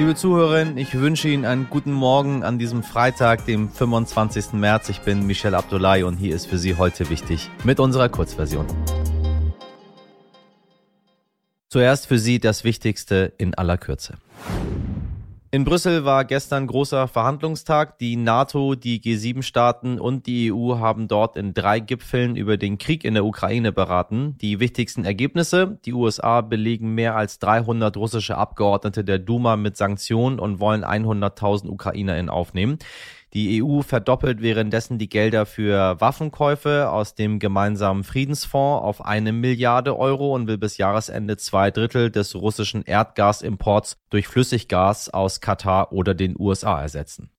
Liebe Zuhörerinnen, ich wünsche Ihnen einen guten Morgen an diesem Freitag, dem 25. März. Ich bin Michel Abdullahi und hier ist für Sie heute wichtig mit unserer Kurzversion. Zuerst für Sie das Wichtigste in aller Kürze. In Brüssel war gestern großer Verhandlungstag. Die NATO, die G7-Staaten und die EU haben dort in drei Gipfeln über den Krieg in der Ukraine beraten. Die wichtigsten Ergebnisse. Die USA belegen mehr als 300 russische Abgeordnete der Duma mit Sanktionen und wollen 100.000 UkrainerInnen aufnehmen. Die EU verdoppelt währenddessen die Gelder für Waffenkäufe aus dem gemeinsamen Friedensfonds auf eine Milliarde Euro und will bis Jahresende zwei Drittel des russischen Erdgasimports durch Flüssiggas aus Katar oder den USA ersetzen.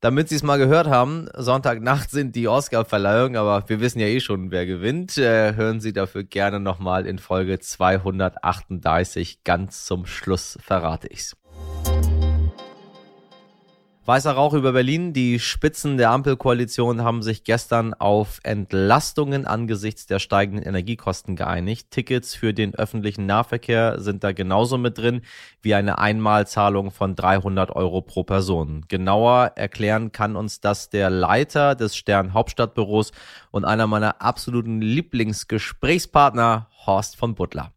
Damit Sie es mal gehört haben, Sonntagnacht sind die Oscar-Verleihungen, aber wir wissen ja eh schon, wer gewinnt. Äh, hören Sie dafür gerne nochmal in Folge 238. Ganz zum Schluss verrate ich's. Weißer Rauch über Berlin. Die Spitzen der Ampelkoalition haben sich gestern auf Entlastungen angesichts der steigenden Energiekosten geeinigt. Tickets für den öffentlichen Nahverkehr sind da genauso mit drin wie eine Einmalzahlung von 300 Euro pro Person. Genauer erklären kann uns das der Leiter des Stern Hauptstadtbüros und einer meiner absoluten Lieblingsgesprächspartner, Horst von Butler.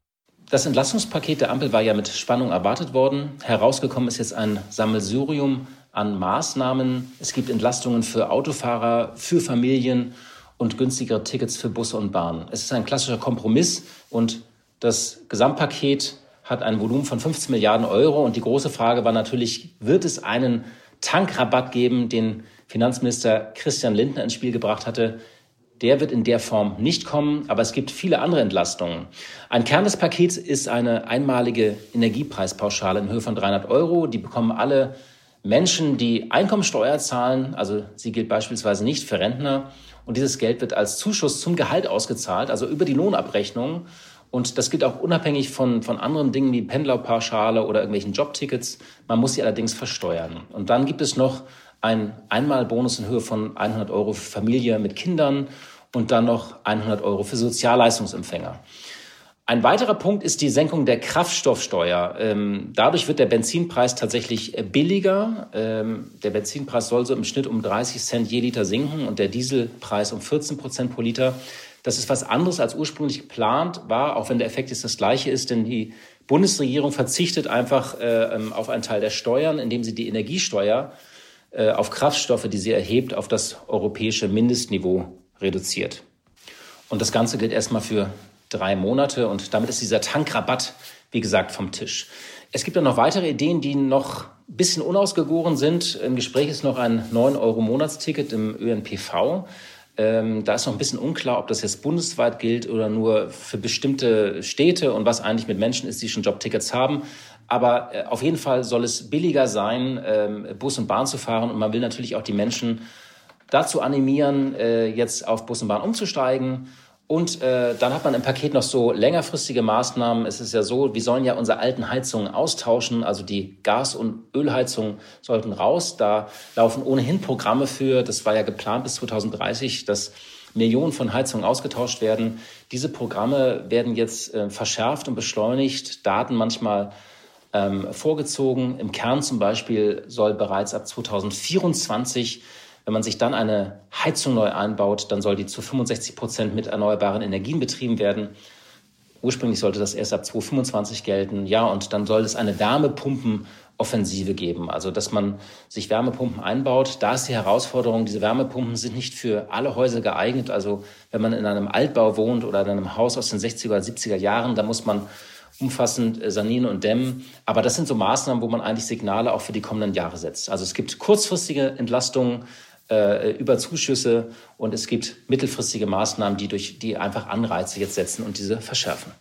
Das Entlastungspaket der Ampel war ja mit Spannung erwartet worden. Herausgekommen ist jetzt ein Sammelsurium an Maßnahmen. Es gibt Entlastungen für Autofahrer, für Familien und günstigere Tickets für Busse und Bahnen. Es ist ein klassischer Kompromiss und das Gesamtpaket hat ein Volumen von 15 Milliarden Euro. Und die große Frage war natürlich, wird es einen Tankrabatt geben, den Finanzminister Christian Lindner ins Spiel gebracht hatte? Der wird in der Form nicht kommen, aber es gibt viele andere Entlastungen. Ein Kern des Pakets ist eine einmalige Energiepreispauschale in Höhe von 300 Euro. Die bekommen alle Menschen, die Einkommensteuer zahlen, also sie gilt beispielsweise nicht für Rentner, und dieses Geld wird als Zuschuss zum Gehalt ausgezahlt, also über die Lohnabrechnung. Und das gilt auch unabhängig von, von anderen Dingen wie Pendlerpauschale oder irgendwelchen Jobtickets. Man muss sie allerdings versteuern. Und dann gibt es noch einen Einmalbonus in Höhe von 100 Euro für Familie mit Kindern und dann noch 100 Euro für Sozialleistungsempfänger. Ein weiterer Punkt ist die Senkung der Kraftstoffsteuer. Ähm, dadurch wird der Benzinpreis tatsächlich äh, billiger. Ähm, der Benzinpreis soll so im Schnitt um 30 Cent je Liter sinken und der Dieselpreis um 14 Prozent pro Liter. Das ist was anderes als ursprünglich geplant war, auch wenn der Effekt jetzt das gleiche ist, denn die Bundesregierung verzichtet einfach äh, ähm, auf einen Teil der Steuern, indem sie die Energiesteuer äh, auf Kraftstoffe, die sie erhebt, auf das europäische Mindestniveau reduziert. Und das Ganze gilt erstmal für drei Monate und damit ist dieser Tankrabatt, wie gesagt, vom Tisch. Es gibt dann noch weitere Ideen, die noch ein bisschen unausgegoren sind. Im Gespräch ist noch ein 9-Euro-Monatsticket im ÖNPV. Ähm, da ist noch ein bisschen unklar, ob das jetzt bundesweit gilt oder nur für bestimmte Städte und was eigentlich mit Menschen ist, die schon Jobtickets haben. Aber äh, auf jeden Fall soll es billiger sein, ähm, Bus und Bahn zu fahren. Und man will natürlich auch die Menschen dazu animieren, äh, jetzt auf Bus und Bahn umzusteigen. Und äh, dann hat man im Paket noch so längerfristige Maßnahmen. Es ist ja so, wir sollen ja unsere alten Heizungen austauschen. Also die Gas- und Ölheizungen sollten raus. Da laufen ohnehin Programme für. Das war ja geplant bis 2030, dass Millionen von Heizungen ausgetauscht werden. Diese Programme werden jetzt äh, verschärft und beschleunigt. Daten manchmal ähm, vorgezogen. Im Kern zum Beispiel soll bereits ab 2024 wenn man sich dann eine Heizung neu einbaut, dann soll die zu 65 Prozent mit erneuerbaren Energien betrieben werden. Ursprünglich sollte das erst ab 2025 gelten. Ja, und dann soll es eine Wärmepumpenoffensive geben, also dass man sich Wärmepumpen einbaut. Da ist die Herausforderung, diese Wärmepumpen sind nicht für alle Häuser geeignet. Also wenn man in einem Altbau wohnt oder in einem Haus aus den 60er oder 70er Jahren, da muss man umfassend äh, sanieren und dämmen. Aber das sind so Maßnahmen, wo man eigentlich Signale auch für die kommenden Jahre setzt. Also es gibt kurzfristige Entlastungen äh, über Zuschüsse und es gibt mittelfristige Maßnahmen, die durch die einfach Anreize jetzt setzen und diese verschärfen.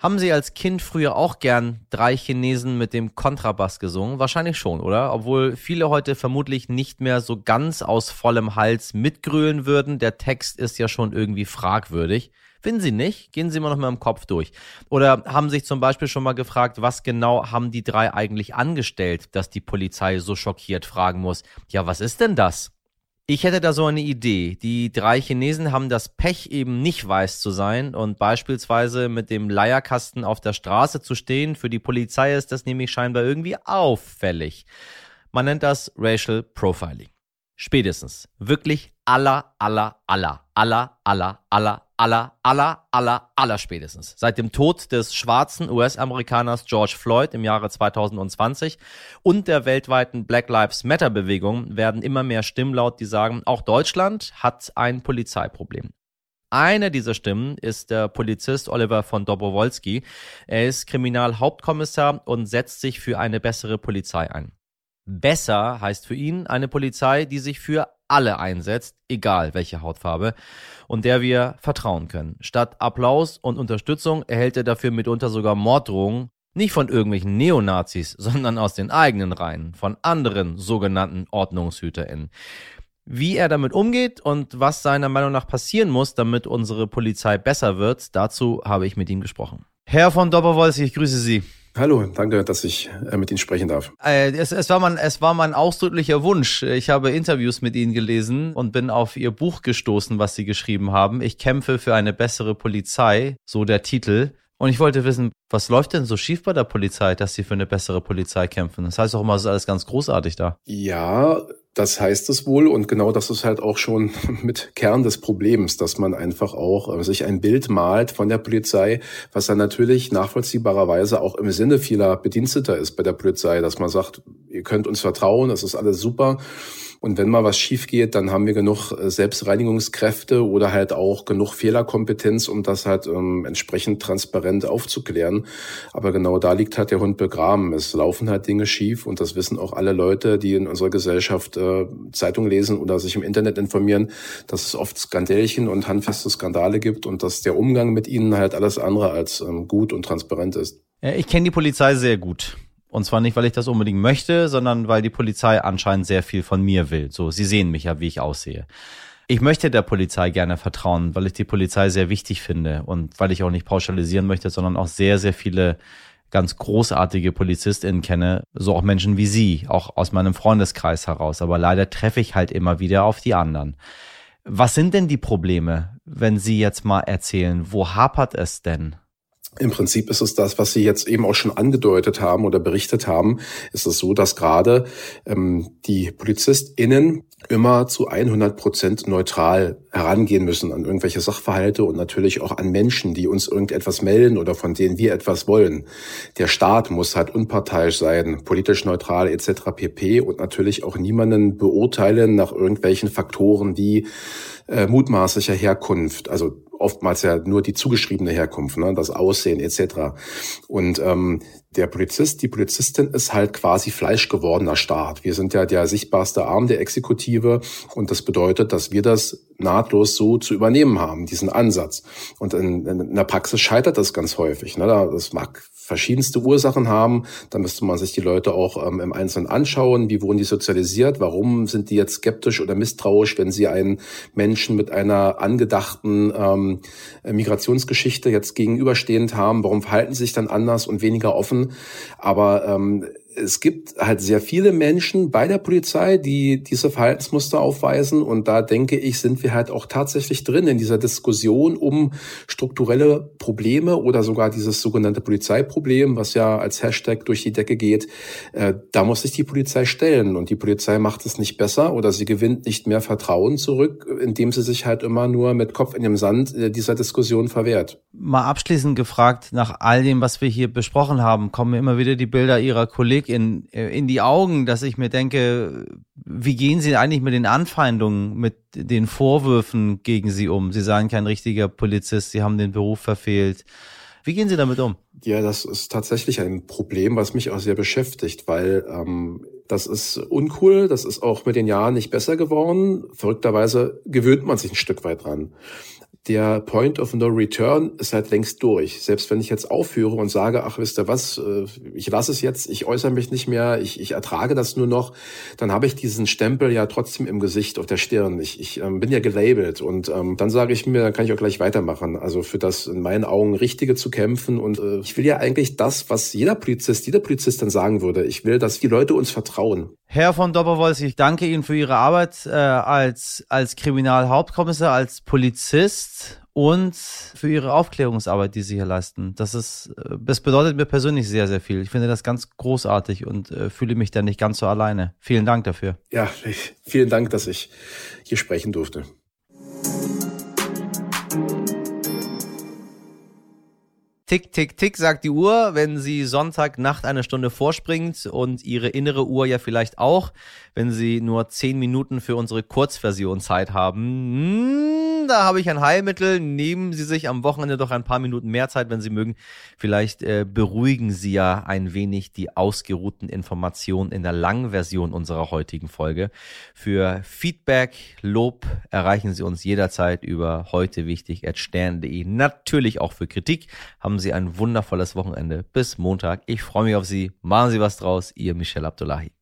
Haben Sie als Kind früher auch gern drei Chinesen mit dem Kontrabass gesungen? Wahrscheinlich schon, oder? Obwohl viele heute vermutlich nicht mehr so ganz aus vollem Hals mitgrölen würden. Der Text ist ja schon irgendwie fragwürdig. Finden Sie nicht? Gehen Sie mal noch mal im Kopf durch. Oder haben sich zum Beispiel schon mal gefragt, was genau haben die drei eigentlich angestellt, dass die Polizei so schockiert fragen muss, ja, was ist denn das? Ich hätte da so eine Idee. Die drei Chinesen haben das Pech, eben nicht weiß zu sein und beispielsweise mit dem Leierkasten auf der Straße zu stehen. Für die Polizei ist das nämlich scheinbar irgendwie auffällig. Man nennt das Racial Profiling. Spätestens. Wirklich aller, aller, aller, aller, aller, aller, aller, aller, aller, aller spätestens. Seit dem Tod des schwarzen US-Amerikaners George Floyd im Jahre 2020 und der weltweiten Black Lives Matter Bewegung werden immer mehr Stimmen laut, die sagen, auch Deutschland hat ein Polizeiproblem. Eine dieser Stimmen ist der Polizist Oliver von Dobrowolski. Er ist Kriminalhauptkommissar und setzt sich für eine bessere Polizei ein. Besser heißt für ihn eine Polizei, die sich für alle einsetzt, egal welche Hautfarbe, und der wir vertrauen können. Statt Applaus und Unterstützung erhält er dafür mitunter sogar Morddrohungen, nicht von irgendwelchen Neonazis, sondern aus den eigenen Reihen, von anderen sogenannten OrdnungshüterInnen. Wie er damit umgeht und was seiner Meinung nach passieren muss, damit unsere Polizei besser wird, dazu habe ich mit ihm gesprochen. Herr von Doppelwolz, ich grüße Sie. Hallo, danke, dass ich äh, mit Ihnen sprechen darf. Äh, es, es, war mein, es war mein ausdrücklicher Wunsch. Ich habe Interviews mit Ihnen gelesen und bin auf Ihr Buch gestoßen, was Sie geschrieben haben. Ich kämpfe für eine bessere Polizei, so der Titel. Und ich wollte wissen, was läuft denn so schief bei der Polizei, dass Sie für eine bessere Polizei kämpfen? Das heißt auch immer, es ist alles ganz großartig da. Ja, das heißt es wohl. Und genau das ist halt auch schon mit Kern des Problems, dass man einfach auch äh, sich ein Bild malt von der Polizei, was dann natürlich nachvollziehbarerweise auch im Sinne vieler Bediensteter ist bei der Polizei, dass man sagt, ihr könnt uns vertrauen, das ist alles super und wenn mal was schief geht, dann haben wir genug äh, Selbstreinigungskräfte oder halt auch genug Fehlerkompetenz, um das halt ähm, entsprechend transparent aufzuklären. Aber genau da liegt halt der Hund begraben. Es laufen halt Dinge schief und das wissen auch alle Leute, die in unserer Gesellschaft äh, Zeitung lesen oder sich im Internet informieren, dass es oft Skandälchen und handfeste Skandale gibt und dass der Umgang mit ihnen halt alles andere als ähm, gut und transparent ist. Ich kenne die Polizei sehr gut. Und zwar nicht, weil ich das unbedingt möchte, sondern weil die Polizei anscheinend sehr viel von mir will. So, sie sehen mich ja, wie ich aussehe. Ich möchte der Polizei gerne vertrauen, weil ich die Polizei sehr wichtig finde und weil ich auch nicht pauschalisieren möchte, sondern auch sehr, sehr viele ganz großartige PolizistInnen kenne, so auch Menschen wie Sie, auch aus meinem Freundeskreis heraus. Aber leider treffe ich halt immer wieder auf die anderen. Was sind denn die Probleme, wenn Sie jetzt mal erzählen, wo hapert es denn? Im Prinzip ist es das, was Sie jetzt eben auch schon angedeutet haben oder berichtet haben. Ist es so, dass gerade ähm, die PolizistInnen immer zu 100 Prozent neutral herangehen müssen an irgendwelche Sachverhalte und natürlich auch an Menschen, die uns irgendetwas melden oder von denen wir etwas wollen. Der Staat muss halt unparteiisch sein, politisch neutral etc. pp. und natürlich auch niemanden beurteilen nach irgendwelchen Faktoren wie äh, mutmaßlicher Herkunft, also oftmals ja nur die zugeschriebene Herkunft, ne, das Aussehen etc. Und ähm, der Polizist, die Polizistin ist halt quasi fleischgewordener Staat. Wir sind ja der sichtbarste Arm der Exekutive und das bedeutet, dass wir das nahtlos so zu übernehmen haben, diesen Ansatz. Und in, in der Praxis scheitert das ganz häufig. Ne? Das mag verschiedenste Ursachen haben. Da müsste man sich die Leute auch ähm, im Einzelnen anschauen. Wie wurden die sozialisiert? Warum sind die jetzt skeptisch oder misstrauisch, wenn sie einen Menschen mit einer angedachten ähm, Migrationsgeschichte jetzt gegenüberstehend haben? Warum verhalten sie sich dann anders und weniger offen? Aber ähm, es gibt halt sehr viele Menschen bei der Polizei, die diese Verhaltensmuster aufweisen. Und da denke ich, sind wir halt auch tatsächlich drin in dieser Diskussion um strukturelle Probleme oder sogar dieses sogenannte Polizeiproblem, was ja als Hashtag durch die Decke geht. Äh, da muss sich die Polizei stellen. Und die Polizei macht es nicht besser oder sie gewinnt nicht mehr Vertrauen zurück, indem sie sich halt immer nur mit Kopf in dem Sand äh, dieser Diskussion verwehrt. Mal abschließend gefragt, nach all dem, was wir hier besprochen haben, kommen immer wieder die Bilder Ihrer Kollegen in, äh, in die Augen, dass ich mir denke, wie gehen Sie eigentlich mit den Anfeindungen, mit den Vorwürfen gegen Sie um? Sie seien kein richtiger Polizist, Sie haben den Beruf verfehlt. Wie gehen Sie damit um? Ja, das ist tatsächlich ein Problem, was mich auch sehr beschäftigt, weil ähm, das ist uncool, das ist auch mit den Jahren nicht besser geworden. Verrückterweise gewöhnt man sich ein Stück weit dran der Point of No Return ist halt längst durch. Selbst wenn ich jetzt aufhöre und sage, ach, wisst ihr was, äh, ich lasse es jetzt, ich äußere mich nicht mehr, ich, ich ertrage das nur noch, dann habe ich diesen Stempel ja trotzdem im Gesicht, auf der Stirn. Ich, ich ähm, bin ja gelabelt und ähm, dann sage ich mir, dann kann ich auch gleich weitermachen. Also für das in meinen Augen Richtige zu kämpfen und äh, ich will ja eigentlich das, was jeder Polizist, jeder Polizist dann sagen würde. Ich will, dass die Leute uns vertrauen. Herr von Dobberwolz, ich danke Ihnen für Ihre Arbeit äh, als, als Kriminalhauptkommissar, als Polizist und für Ihre Aufklärungsarbeit, die Sie hier leisten. Das ist, äh, das bedeutet mir persönlich sehr, sehr viel. Ich finde das ganz großartig und äh, fühle mich da nicht ganz so alleine. Vielen Dank dafür. Ja, vielen Dank, dass ich hier sprechen durfte. Tick, tick, tick, sagt die Uhr, wenn sie Sonntagnacht eine Stunde vorspringt und ihre innere Uhr ja vielleicht auch, wenn sie nur zehn Minuten für unsere Kurzversion Zeit haben. Hm, da habe ich ein Heilmittel. Nehmen Sie sich am Wochenende doch ein paar Minuten mehr Zeit, wenn Sie mögen. Vielleicht äh, beruhigen Sie ja ein wenig die ausgeruhten Informationen in der langen Version unserer heutigen Folge. Für Feedback, Lob erreichen Sie uns jederzeit über heute wichtig stern.de. Natürlich auch für Kritik haben Sie ein wundervolles Wochenende. Bis Montag. Ich freue mich auf Sie. Machen Sie was draus. Ihr Michel Abdullahi.